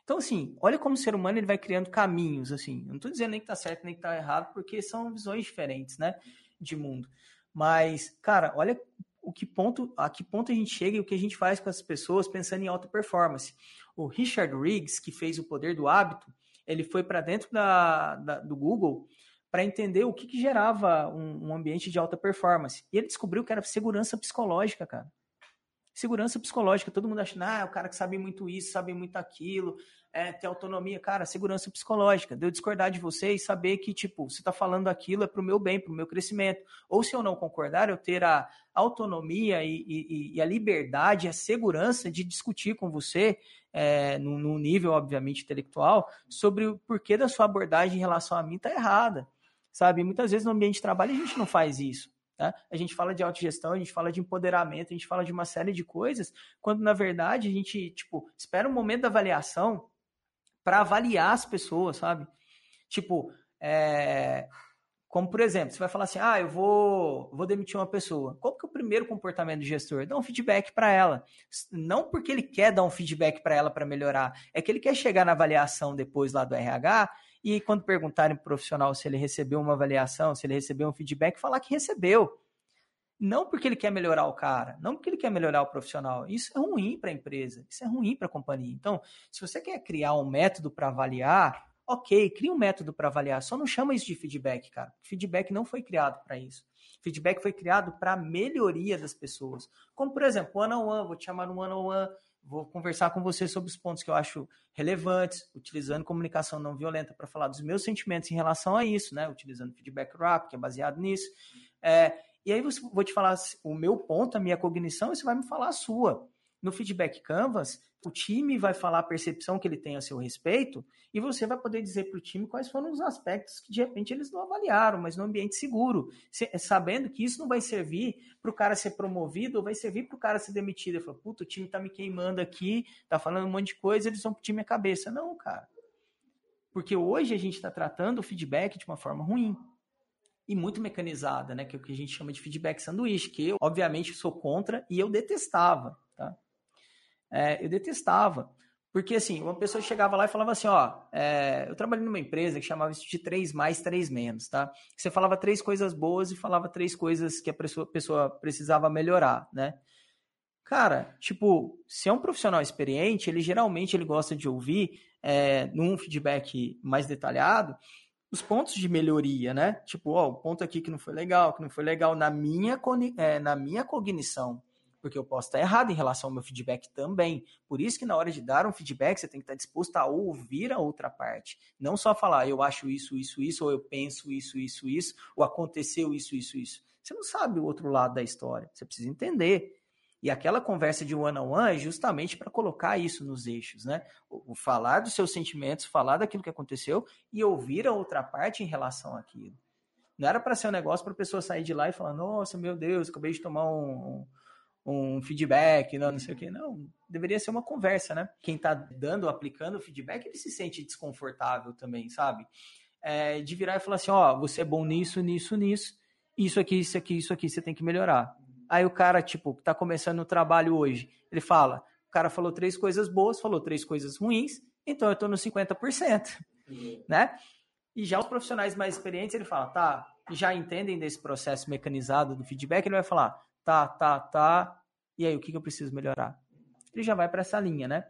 Então, assim, olha como o ser humano ele vai criando caminhos, assim. Não estou dizendo nem que está certo nem que está errado, porque são visões diferentes, né, de mundo. Mas, cara, olha o que ponto, a que ponto a gente chega e o que a gente faz com as pessoas pensando em alta performance. O Richard Riggs, que fez o poder do hábito, ele foi para dentro da, da, do Google para entender o que, que gerava um, um, ambiente de alta performance. E ele descobriu que era segurança psicológica, cara segurança psicológica. Todo mundo acha, ah, o cara que sabe muito isso, sabe muito aquilo, é, tem autonomia. Cara, segurança psicológica. De eu discordar de você e saber que, tipo, você está falando aquilo é para o meu bem, para o meu crescimento. Ou se eu não concordar, eu ter a autonomia e, e, e a liberdade, a segurança de discutir com você, é, no, no nível, obviamente, intelectual, sobre o porquê da sua abordagem em relação a mim está errada. Sabe? Muitas vezes no ambiente de trabalho a gente não faz isso. Tá? A gente fala de autogestão, a gente fala de empoderamento, a gente fala de uma série de coisas, quando na verdade a gente, tipo, espera um momento da avaliação para avaliar as pessoas, sabe? Tipo, é... como por exemplo, você vai falar assim, ah, eu vou, vou demitir uma pessoa. Qual que é o primeiro comportamento do gestor? Dá um feedback para ela. Não porque ele quer dar um feedback para ela para melhorar, é que ele quer chegar na avaliação depois lá do RH e quando perguntarem para o profissional se ele recebeu uma avaliação, se ele recebeu um feedback, falar que recebeu. Não porque ele quer melhorar o cara, não porque ele quer melhorar o profissional. Isso é ruim para a empresa, isso é ruim para a companhia. Então, se você quer criar um método para avaliar, ok, cria um método para avaliar. Só não chama isso de feedback, cara. Feedback não foi criado para isso. Feedback foi criado para a melhoria das pessoas. Como, por exemplo, one-on-one, -on -one, vou te chamar no one-on-one, vou conversar com você sobre os pontos que eu acho relevantes, utilizando comunicação não violenta para falar dos meus sentimentos em relação a isso, né? Utilizando feedback rap, que é baseado nisso. É, e aí vou te falar o meu ponto, a minha cognição, e você vai me falar a sua. No feedback Canvas, o time vai falar a percepção que ele tem a seu respeito e você vai poder dizer para o time quais foram os aspectos que de repente eles não avaliaram, mas no ambiente seguro, sabendo que isso não vai servir para o cara ser promovido ou vai servir para o cara ser demitido. Ele falou, puta, o time tá me queimando aqui, tá falando um monte de coisa, eles vão pro time a cabeça. Não, cara. Porque hoje a gente está tratando o feedback de uma forma ruim. E muito mecanizada, né? Que é o que a gente chama de feedback sanduíche, que eu, obviamente, sou contra e eu detestava, tá? É, eu detestava. Porque, assim, uma pessoa chegava lá e falava assim, ó, é, eu trabalhei numa empresa que chamava isso de três mais, três menos, tá? Você falava três coisas boas e falava três coisas que a pessoa, precisava melhorar, né? Cara, tipo, se é um profissional experiente, ele geralmente ele gosta de ouvir é, num feedback mais detalhado os pontos de melhoria, né? Tipo, ó, o ponto aqui que não foi legal, que não foi legal na minha, é, na minha cognição, porque eu posso estar errado em relação ao meu feedback também. Por isso que na hora de dar um feedback, você tem que estar disposto a ouvir a outra parte. Não só falar, eu acho isso, isso, isso, ou eu penso isso, isso, isso, ou aconteceu isso, isso, isso. Você não sabe o outro lado da história. Você precisa entender. E aquela conversa de one-on-one é justamente para colocar isso nos eixos, né? O, falar dos seus sentimentos, falar daquilo que aconteceu e ouvir a outra parte em relação àquilo. Não era para ser um negócio para a pessoa sair de lá e falar: Nossa, meu Deus, acabei de tomar um, um, feedback, não, não sei o quê. Não, deveria ser uma conversa, né? Quem está dando, aplicando o feedback, ele se sente desconfortável também, sabe? É, de virar e falar assim: Ó, você é bom nisso, nisso, nisso, isso aqui, isso aqui, isso aqui, você tem que melhorar Aí o cara, tipo, que tá começando o trabalho hoje, ele fala, o cara falou três coisas boas, falou três coisas ruins, então eu tô no 50%, uhum. né? E já os profissionais mais experientes, ele fala, tá, já entendem desse processo mecanizado do feedback, ele vai falar, tá, tá, tá, e aí o que, que eu preciso melhorar? Ele já vai para essa linha, né?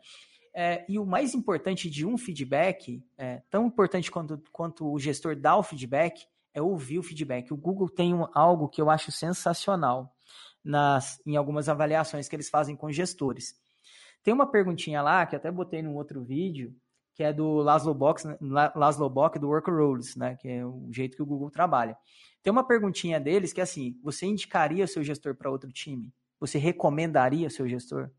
É, e o mais importante de um feedback, é, tão importante quanto, quanto o gestor dá o feedback, é ouvir o feedback. O Google tem um, algo que eu acho sensacional nas, em algumas avaliações que eles fazem com gestores. Tem uma perguntinha lá, que até botei num outro vídeo, que é do Laszlo Bock, né, Laszlo Bock do Work Rules, né, que é o jeito que o Google trabalha. Tem uma perguntinha deles que é assim: você indicaria o seu gestor para outro time? Você recomendaria o seu gestor?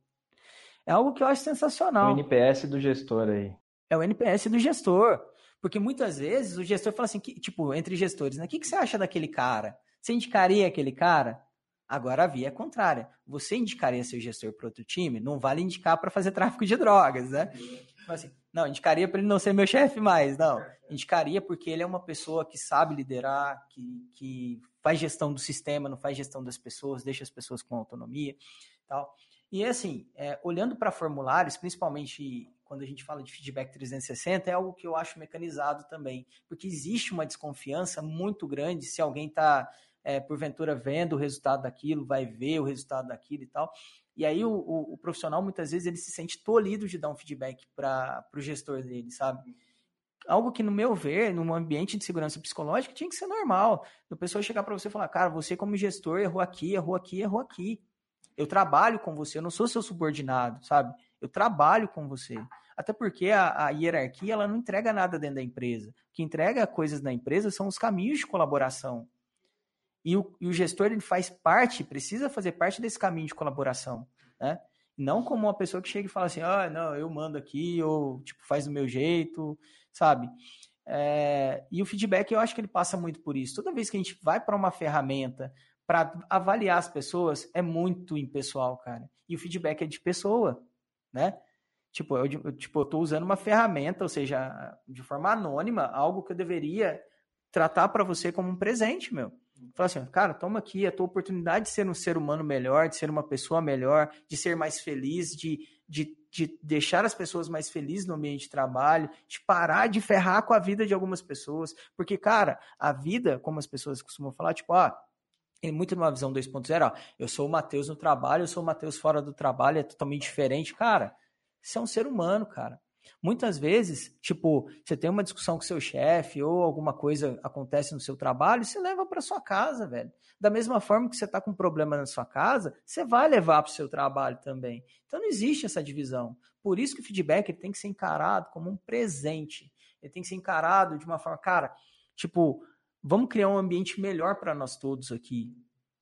É algo que eu acho sensacional. O NPS do gestor aí. É o NPS do gestor. Porque muitas vezes o gestor fala assim, que, tipo, entre gestores, né? O que, que você acha daquele cara? Você indicaria aquele cara? Agora a via é contrária. Você indicaria seu gestor para outro time? Não vale indicar para fazer tráfico de drogas, né? Tipo assim, não, indicaria para ele não ser meu chefe mais, não. Indicaria porque ele é uma pessoa que sabe liderar, que, que faz gestão do sistema, não faz gestão das pessoas, deixa as pessoas com autonomia, tal. E assim, é, olhando para formulários, principalmente quando a gente fala de feedback 360, é algo que eu acho mecanizado também, porque existe uma desconfiança muito grande se alguém está é, porventura vendo o resultado daquilo, vai ver o resultado daquilo e tal. E aí o, o, o profissional muitas vezes ele se sente tolhido de dar um feedback para o gestor dele, sabe? Algo que, no meu ver, num ambiente de segurança psicológica, tinha que ser normal. A pessoa chegar para você e falar, cara, você como gestor errou aqui, errou aqui, errou aqui. Eu trabalho com você, eu não sou seu subordinado, sabe? Eu trabalho com você. Até porque a, a, hierarquia ela não entrega nada dentro da empresa. O que entrega coisas na empresa são os caminhos de colaboração. E o, e o gestor ele faz parte, precisa fazer parte desse caminho de colaboração, né? Não como uma pessoa que chega e fala assim, ah, não, eu mando aqui, ou tipo, faz do meu jeito, sabe? É, e o feedback eu acho que ele passa muito por isso. Toda vez que a gente vai para uma ferramenta para avaliar as pessoas, é muito impessoal, cara. E o feedback é de pessoa, né? Tipo, eu, eu, tipo, eu tô usando uma ferramenta, ou seja, de forma anônima, algo que eu deveria tratar para você como um presente, meu. Falar assim, cara, toma aqui a tua oportunidade de ser um ser humano melhor, de ser uma pessoa melhor, de ser mais feliz, de, de, de deixar as pessoas mais felizes no ambiente de trabalho, de parar de ferrar com a vida de algumas pessoas. Porque, cara, a vida, como as pessoas costumam falar, tipo, ah, é muito numa visão 2.0, ó, eu sou o Matheus no trabalho, eu sou o Matheus fora do trabalho, é totalmente diferente. Cara, você é um ser humano, cara. Muitas vezes, tipo, você tem uma discussão com seu chefe ou alguma coisa acontece no seu trabalho, você leva para sua casa, velho. Da mesma forma que você está com um problema na sua casa, você vai levar para o seu trabalho também. Então não existe essa divisão. Por isso que o feedback ele tem que ser encarado como um presente. Ele tem que ser encarado de uma forma, cara, tipo, vamos criar um ambiente melhor para nós todos aqui,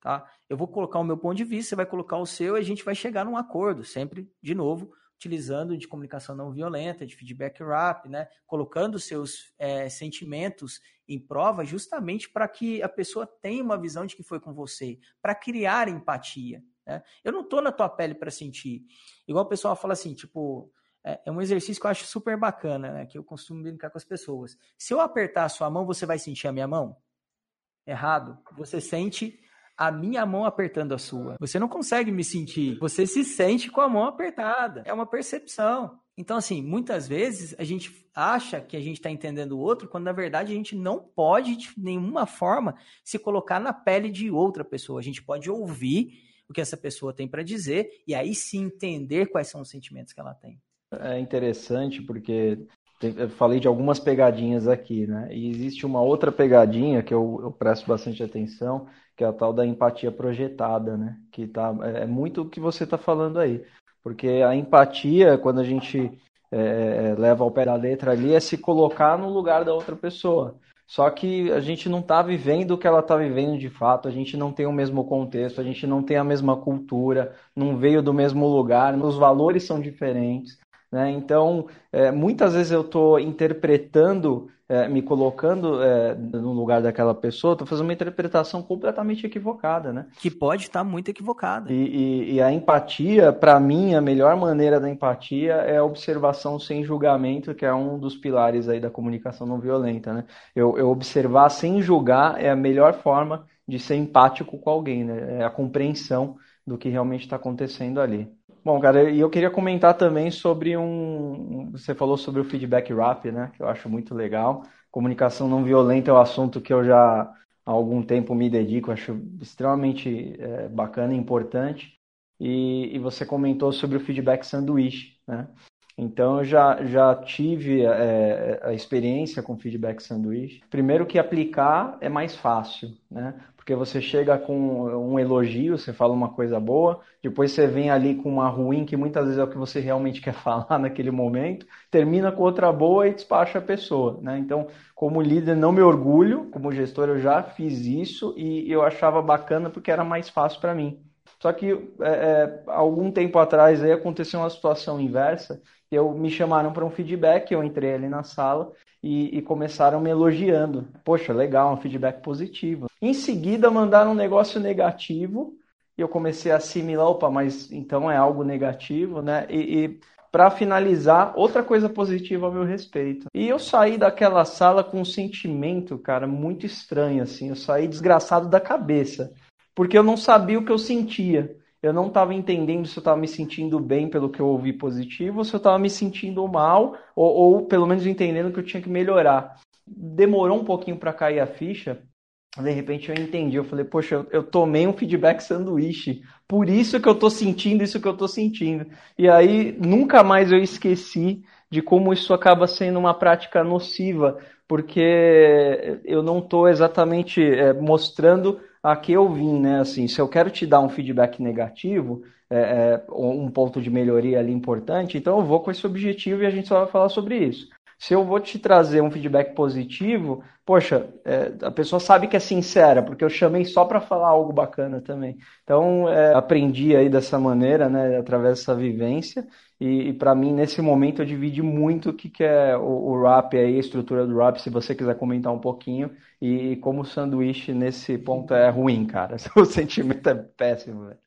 tá? Eu vou colocar o meu ponto de vista, você vai colocar o seu e a gente vai chegar num acordo, sempre, de novo, utilizando de comunicação não violenta, de feedback rap, né? colocando seus é, sentimentos em prova justamente para que a pessoa tenha uma visão de que foi com você, para criar empatia. Né? Eu não estou na tua pele para sentir. Igual o pessoal fala assim, tipo, é, é, um exercício que eu acho super bacana, né? que eu costumo brincar com as pessoas. Se eu apertar a sua mão, você vai sentir a minha mão? Errado. Você sente a minha mão apertando a sua. Você não consegue me sentir. Você se sente com a mão apertada. É uma percepção. Então, assim, muitas vezes a gente acha que a gente está entendendo o outro, quando na verdade a gente não pode, de nenhuma forma, se colocar na pele de outra pessoa. A gente pode ouvir o que essa pessoa tem para dizer e aí sim entender quais são os sentimentos que ela tem. É interessante porque eu falei de algumas pegadinhas aqui, né? E existe uma outra pegadinha que eu, eu presto bastante atenção, que é a tal da empatia projetada, né? Que tá, é, é muito o que você está falando aí. Porque a empatia, quando a gente é, é, leva ao pé da letra ali, é se colocar no lugar da outra pessoa. Só que a gente não está vivendo o que ela está vivendo de fato, a gente não tem o mesmo contexto, a gente não tem a mesma cultura, não veio do mesmo lugar, os valores são diferentes. Né? Então, é, muitas vezes eu estou interpretando, é, me colocando é, no lugar daquela pessoa, estou fazendo uma interpretação completamente equivocada. Né? Que pode estar muito equivocada. E, e, e a empatia, para mim, a melhor maneira da empatia é a observação sem julgamento, que é um dos pilares aí da comunicação não violenta. Né? Eu, eu observar sem julgar é a melhor forma de ser empático com alguém, né? é a compreensão do que realmente está acontecendo ali. Bom, cara, e eu queria comentar também sobre um. Você falou sobre o feedback rap, né? Que eu acho muito legal. Comunicação não violenta é um assunto que eu já há algum tempo me dedico, acho extremamente é, bacana e importante. E, e, você comentou sobre o feedback sanduíche, né? Então eu já, já tive é, a experiência com feedback sanduíche. Primeiro que aplicar é mais fácil, né? Porque você chega com um elogio, você fala uma coisa boa, depois você vem ali com uma ruim, que muitas vezes é o que você realmente [laughs] quer falar naquele momento, termina com outra boa e despacha a pessoa. Né? Então, como líder, não me orgulho, como gestor, eu já fiz isso e eu achava bacana porque era mais fácil para mim. Só que é, é, algum tempo atrás aí aconteceu uma situação inversa, eu me chamaram para um feedback, eu entrei ali na sala e, e, começaram me elogiando. Poxa, legal, um feedback positivo. Em seguida, mandaram um negócio negativo e eu comecei a assimilar, opa, mas então é algo negativo, né? E, e para finalizar, outra coisa positiva ao meu respeito. E eu saí daquela sala com um sentimento, cara, muito estranho, assim. Eu saí desgraçado da cabeça, porque eu não sabia o que eu sentia eu não estava entendendo se eu estava me sentindo bem pelo que eu ouvi positivo, ou se eu estava me sentindo mal, ou, ou, pelo menos entendendo que eu tinha que melhorar. Demorou um pouquinho para cair a ficha, de repente eu entendi. Eu falei, poxa, eu, eu tomei um feedback sanduíche, por isso que eu estou sentindo isso que eu estou sentindo. E aí nunca mais eu esqueci de como isso acaba sendo uma prática nociva, porque eu não estou exatamente é, mostrando aqui eu vim, né? Assim, se eu quero te dar um feedback negativo, é, é, um ponto de melhoria ali importante, então eu vou com esse objetivo e a gente só vai falar sobre isso. Se eu vou te trazer um feedback positivo, poxa, é, a pessoa sabe que é sincera, porque eu chamei só para falar algo bacana também. Então, é, aprendi aí dessa maneira, né, através dessa vivência, e, e para mim, nesse momento, eu dividi muito o que, que é o, o rap aí, a estrutura do rap, se você quiser comentar um pouquinho, e como o sanduíche nesse ponto é ruim, cara. [laughs] O sentimento é péssimo, velho.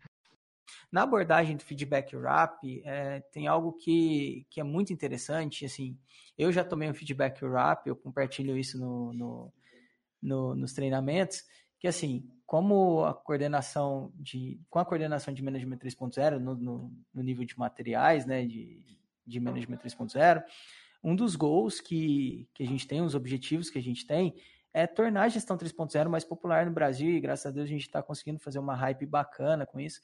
Na abordagem do feedback rap, é, tem algo que, que é muito interessante. Assim, eu já tomei um feedback rap, eu compartilho isso no, no, no, nos treinamentos, que assim, como a coordenação de, com a coordenação de Management 3.0 no, no, no, nível de materiais, né, de, de Management 3.0, um dos goals que, que a gente tem, os objetivos que a gente tem, é tornar a gestão 3.0 mais popular no Brasil e graças a Deus a gente está conseguindo fazer uma hype bacana com isso.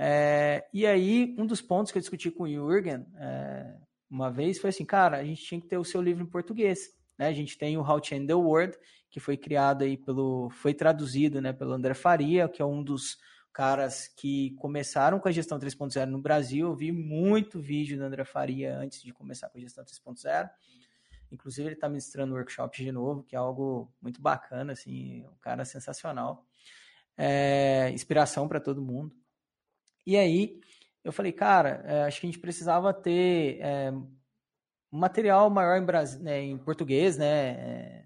É, e aí, um dos pontos que eu discuti com o Jürgen é, uma vez foi assim, cara, a gente tinha que ter o seu livro em português. Né? A gente tem o How to End the World, que foi criado aí pelo, foi traduzido né, pelo André Faria, que é um dos caras que começaram com a gestão 3.0 no Brasil. Eu vi muito vídeo do André Faria antes de começar com a gestão 3.0. Inclusive, ele está ministrando workshop de novo, que é algo muito bacana, assim, um cara sensacional. É, inspiração para todo mundo. E aí eu falei, cara, é, acho que a gente precisava ter é, material maior em, né, em português, né? É,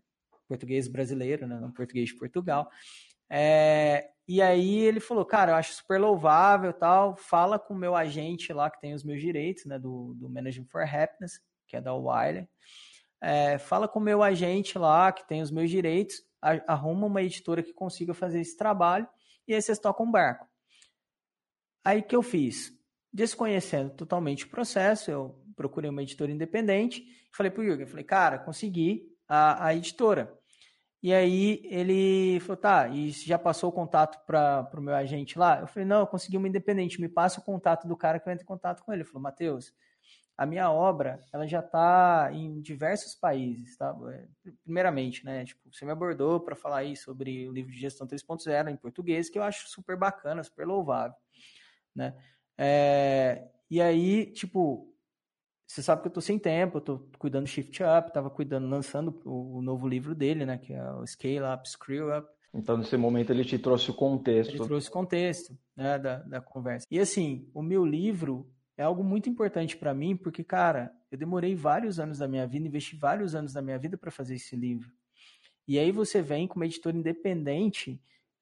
português brasileiro, né, não português de Portugal. É, e aí ele falou, cara, eu acho super louvável tal, fala com o meu agente lá que tem os meus direitos, né, do, do Management for Happiness, que é da Wiley. é, fala com o meu agente lá, que tem os meus direitos, arruma uma editora que consiga fazer esse trabalho, e aí vocês tocam um barco. Aí que eu fiz? Desconhecendo totalmente o processo, eu procurei uma editora independente, falei pro Jürgen, falei, cara, consegui a, a editora. E aí ele falou, tá, e já passou o contato para o meu agente lá? Eu falei, não, eu consegui uma independente, me passa o contato do cara que eu entro em contato com ele. Ele falou, Matheus, a minha obra, ela já está em diversos países, tá? É, primeiramente, né, tipo, você me abordou para falar aí sobre o livro de gestão 3.0 em português, que eu acho super bacana, super louvável, né? É, e aí, tipo, você sabe que eu tô sem tempo, eu tô cuidando do Shift Up, tava cuidando, lançando o, o novo livro dele, né, que é o Scale Up, Screw Up. Então, nesse momento, ele te trouxe o contexto. Ele trouxe o contexto, né, da, da conversa. E assim, o meu livro é algo muito importante para mim, porque, cara, eu demorei vários anos da minha vida, investi vários anos da minha vida para fazer esse livro. E aí você vem com uma editora independente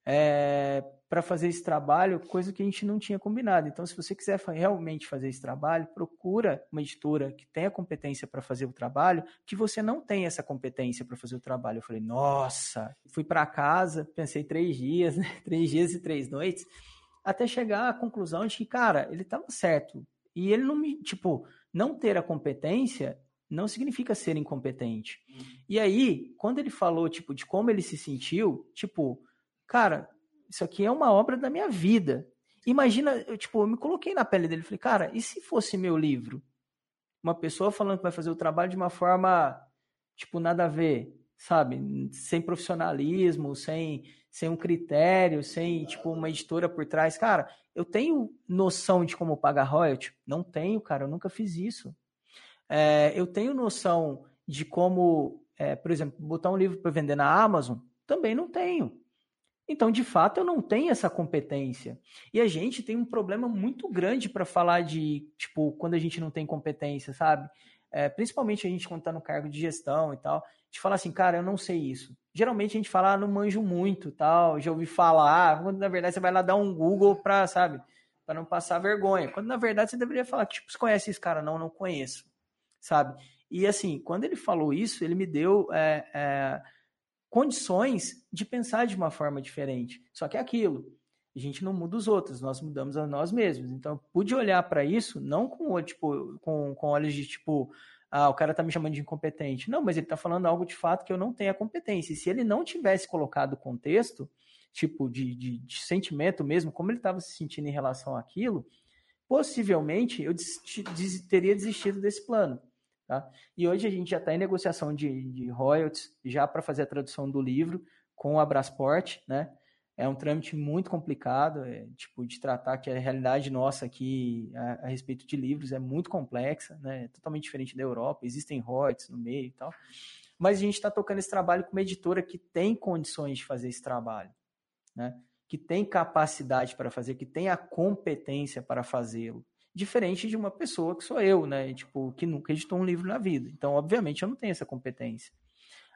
é, para fazer esse trabalho, coisa que a gente não tinha combinado. Então, se você quiser realmente fazer esse trabalho, procura uma editora que tenha competência para fazer o trabalho, que você não tem essa competência para fazer o trabalho. Eu falei, nossa, fui para casa, pensei três dias, [laughs] né? três dias e três noites, até chegar à conclusão de que, cara, ele estava certo. E ele não me, tipo, não ter a competência não significa ser incompetente. Uhum. E aí, quando ele falou, tipo, de como ele se sentiu, tipo, cara, isso aqui é uma obra da minha vida. Imagina, eu, tipo, eu me coloquei na pele dele falei, cara, e se fosse meu livro? Uma pessoa falando que vai fazer o trabalho de uma forma, tipo, nada a ver, sabe? Sem profissionalismo, sem, sem um critério, sem, tipo, uma editora por trás. Cara, eu tenho noção de como pagar royalty? Não tenho, cara, eu nunca fiz isso. É, eu tenho noção de como, é, por exemplo, botar um livro para vender na Amazon? Também não tenho. Então, de fato, eu não tenho essa competência. E a gente tem um problema muito grande para falar de, tipo, quando a gente não tem competência, sabe? É, principalmente a gente quando está no cargo de gestão e tal, de falar assim, cara, eu não sei isso. Geralmente a gente fala, ah, não manjo muito, tal, já ouvi falar, quando na verdade você vai lá dar um Google para, sabe, para não passar vergonha. Quando na verdade você deveria falar, tipo, você conhece esse cara? Não, não conheço, sabe? E assim, quando ele falou isso, ele me deu é, é, condições de pensar de uma forma diferente. Só que é aquilo. A gente não muda os outros, nós mudamos a nós mesmos. Então, eu pude olhar para isso não com, tipo, com, com olhos de tipo, ah, o cara tá me chamando de incompetente. Não, mas ele tá falando algo de fato que eu não tenho a competência. E se ele não tivesse colocado o contexto, tipo, de, de, de sentimento mesmo, como ele estava se sentindo em relação àquilo, possivelmente eu des des teria desistido desse plano. Tá? E hoje a gente já está em negociação de, de royalties, já para fazer a tradução do livro com a Brasport, né? É um trâmite muito complicado, é, tipo, de tratar que a realidade nossa aqui a, a, respeito de livros é muito complexa, né? É totalmente diferente da Europa, existem royalties no meio e tal. Mas a gente está tocando esse trabalho com uma editora que tem condições de fazer esse trabalho, né? Que tem capacidade para fazer, que tem a competência para fazê-lo diferente de uma pessoa que sou eu, né? Tipo, que nunca editou um livro na vida. Então, obviamente, eu não tenho essa competência.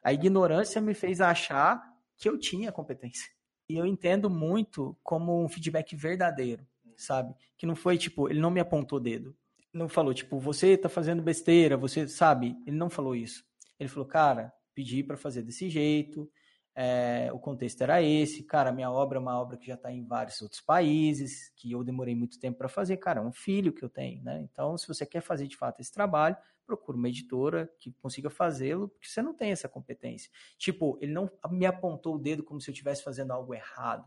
A ignorância me fez achar que eu tinha competência. E eu entendo muito como um feedback verdadeiro, sabe? Que não foi tipo, ele não me apontou o dedo. Não falou, tipo, você tá fazendo besteira, você sabe? Ele não falou isso. Ele falou, cara, pedi para fazer desse jeito, é, o contexto era esse, cara, minha obra é uma obra que já está em vários outros países, que eu demorei muito tempo para fazer, cara, é um filho que eu tenho, né? Então, se você quer fazer de fato esse trabalho, procura uma editora que consiga fazê-lo, porque você não tem essa competência. Tipo, ele não me apontou o dedo como se eu estivesse fazendo algo errado.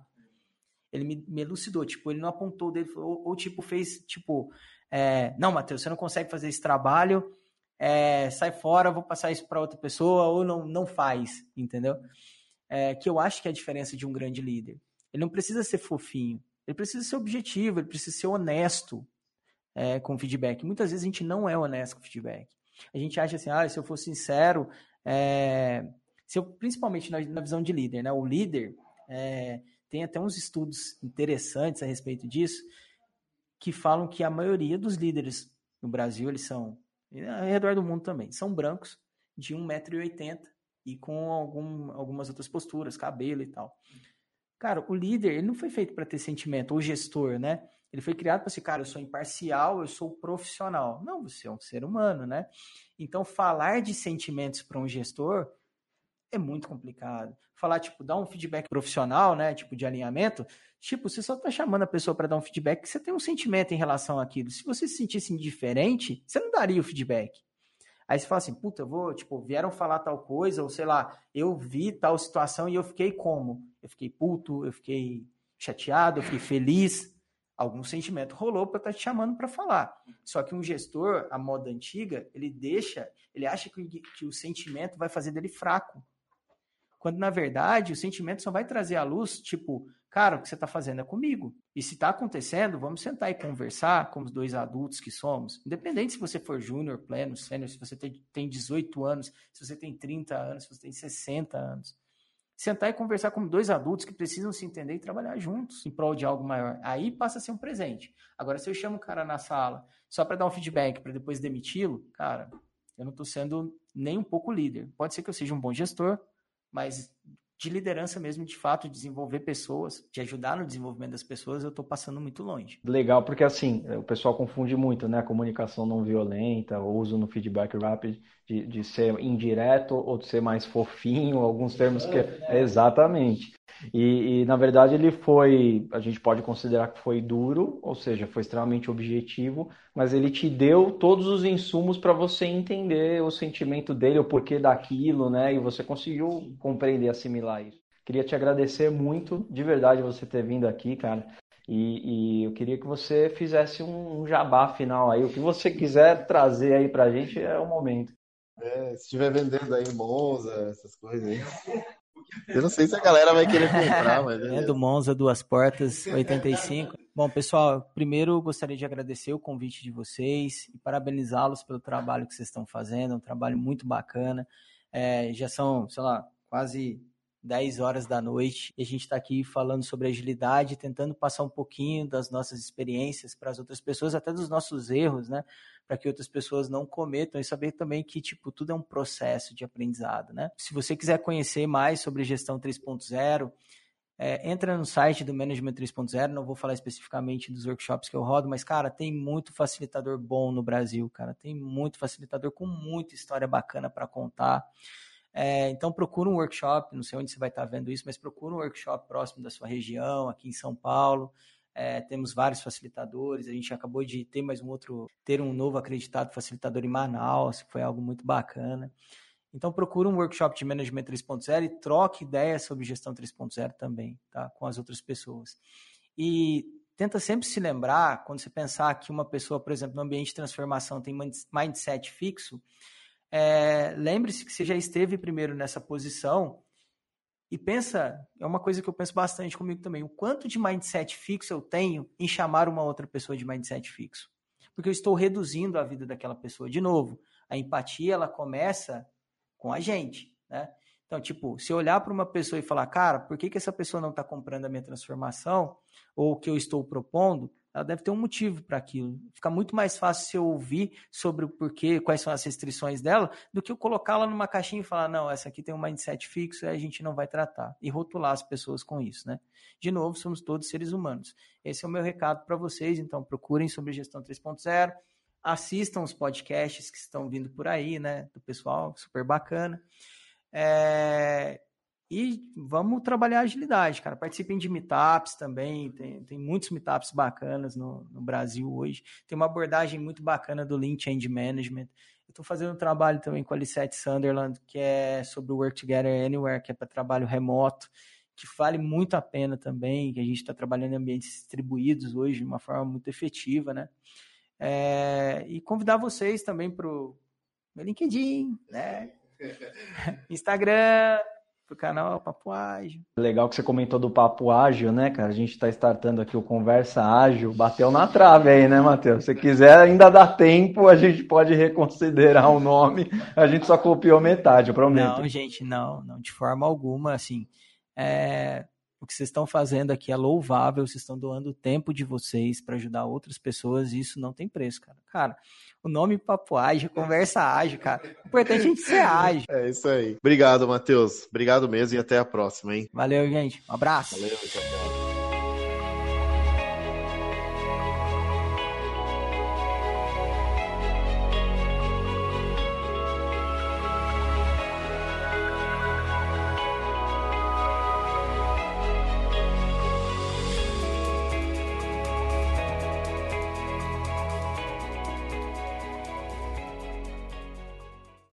Ele me, me elucidou, tipo, ele não apontou o dedo, ou, ou tipo, fez, tipo, é, não, Matheus, você não consegue fazer esse trabalho, é, sai fora, vou passar isso para outra pessoa, ou não, não faz, entendeu? É, que eu acho que é a diferença de um grande líder. Ele não precisa ser fofinho, ele precisa ser objetivo, ele precisa ser honesto é, com o feedback. Muitas vezes a gente não é honesto com o feedback. A gente acha assim, ah, se eu for sincero, é, se eu, principalmente na, na, visão de líder, né? O líder é, tem até uns estudos interessantes a respeito disso que falam que a maioria dos líderes no Brasil, eles são, ao redor do mundo também, são brancos de 1,80m e com algum, algumas outras posturas, cabelo e tal. Cara, o líder, ele não foi feito para ter sentimento, o gestor, né? Ele foi criado para ser, cara, eu sou imparcial, eu sou profissional. Não, você é um ser humano, né? Então, falar de sentimentos para um gestor é muito complicado. Falar, tipo, dar um feedback profissional, né? Tipo, de alinhamento. Tipo, você só tá chamando a pessoa para dar um feedback que você tem um sentimento em relação àquilo. Se você se sentisse indiferente, você não daria o feedback. Aí você fala assim, puta, eu vou, tipo, vieram falar tal coisa, ou sei lá, eu vi tal situação e eu fiquei como? Eu fiquei puto, eu fiquei chateado, eu fiquei feliz. Algum sentimento rolou para estar tá te chamando para falar. Só que um gestor, a moda antiga, ele deixa, ele acha que, que o sentimento vai fazer dele fraco. Quando, na verdade, o sentimento só vai trazer à luz, tipo, cara, o que você está fazendo é comigo. E se está acontecendo, vamos sentar e conversar como os dois adultos que somos. Independente se você for júnior, pleno, sênior, se você tem 18 anos, se você tem 30 anos, se você tem 60 anos. Sentar e conversar como dois adultos que precisam se entender e trabalhar juntos em prol de algo maior. Aí passa a ser um presente. Agora, se eu chamo o cara na sala só para dar um feedback, para depois demiti-lo, cara, eu não estou sendo nem um pouco líder. Pode ser que eu seja um bom gestor, mas de liderança mesmo, de fato, desenvolver pessoas, de ajudar no desenvolvimento das pessoas, eu estou passando muito longe. Legal, porque assim, o pessoal confunde muito, né? A comunicação não violenta, o uso no feedback rápido de, de ser indireto ou de ser mais fofinho, alguns termos que. Exatamente. E, e, na verdade ele foi, a gente pode considerar que foi duro, ou seja, foi extremamente objetivo, mas ele te deu todos os insumos para você entender o sentimento dele, o porquê daquilo, né? E você conseguiu compreender, assimilar isso. Queria te agradecer muito, de verdade, você ter vindo aqui, cara. E, e eu queria que você fizesse um, jabá final aí. O que você quiser trazer aí pra gente é o momento. É, se estiver vendendo aí Monza, essas coisas aí. Eu não sei se a galera vai querer comprar, mas. É do Monza, duas portas, 85. Bom, pessoal, primeiro gostaria de agradecer o convite de vocês e parabenizá-los pelo trabalho que vocês estão fazendo, um trabalho muito bacana. É, já são, sei lá, quase 10 horas da noite e a gente está aqui falando sobre agilidade, tentando passar um pouquinho das nossas experiências para as outras pessoas, até dos nossos erros, né? Para que outras pessoas não cometam e saber também que, tipo, tudo é um processo de aprendizado, né? Se você quiser conhecer mais sobre gestão 3.0, é, entra no site do Management 3.0, não vou falar especificamente dos workshops que eu rodo, mas, cara, tem muito facilitador bom no Brasil, cara. Tem muito facilitador com muita história bacana para contar. É, então procura um workshop, não sei onde você vai estar vendo isso, mas procura um workshop próximo da sua região, aqui em São Paulo. É, temos vários facilitadores, a gente acabou de ter mais um outro, ter um novo acreditado facilitador em Manaus, que foi algo muito bacana. Então procura um workshop de Management 3.0 e troque ideias sobre gestão 3.0 também, tá? Com as outras pessoas. E tenta sempre se lembrar, quando você pensar que uma pessoa, por exemplo, no ambiente de transformação tem mindset fixo, é, lembre-se que você já esteve primeiro nessa posição e pensa, é uma coisa que eu penso bastante comigo também, o quanto de mindset fixo eu tenho em chamar uma outra pessoa de mindset fixo. Porque eu estou reduzindo a vida daquela pessoa. De novo, a empatia ela começa com a gente, né? Então, tipo, se olhar para uma pessoa e falar, cara, por que, que essa pessoa não está comprando a minha transformação ou o que eu estou propondo? Ela deve ter um motivo para aquilo. Fica muito mais fácil se eu ouvir sobre o porquê, quais são as restrições dela, do que eu colocá-la numa caixinha e falar, não, essa aqui tem um mindset fixo e a gente não vai tratar. E rotular as pessoas com isso, né? De novo, somos todos seres humanos. Esse é o meu recado para vocês, então procurem sobre gestão 3.0, assistam os podcasts que estão vindo por aí, né? Do pessoal, super bacana. É, e vamos trabalhar agilidade, cara. Participem de meetups também. Tem, tem muitos meetups bacanas no, no Brasil hoje. Tem uma abordagem muito bacana do Lean Change Management. Eu estou fazendo um trabalho também com a Lisette Sunderland, que é sobre o Work Together Anywhere, que é para trabalho remoto, que vale muito a pena também, que a gente está trabalhando em ambientes distribuídos hoje de uma forma muito efetiva, né? É, e convidar vocês também para o LinkedIn, né? [laughs] Instagram, pro canal Papo Ágil. Legal que você comentou do Papo Ágil, né, cara? A gente está startando aqui o Conversa Ágil. Bateu na trave aí, né, Matheus? Se quiser, ainda dá tempo, a gente pode reconsiderar o nome. A gente só copiou metade, eu prometo. Não, gente, não, não, de forma alguma, assim. É, o que vocês estão fazendo aqui é louvável, vocês estão doando o tempo de vocês para ajudar outras pessoas e isso não tem preço, cara. Cara, o nome Papo Ágil, conversa ágil, cara. O importante é a gente ser ágil. É isso aí. Obrigado, Matheus. Obrigado mesmo e até a próxima, hein? Valeu, gente. Um abraço. Valeu, tchau, tchau.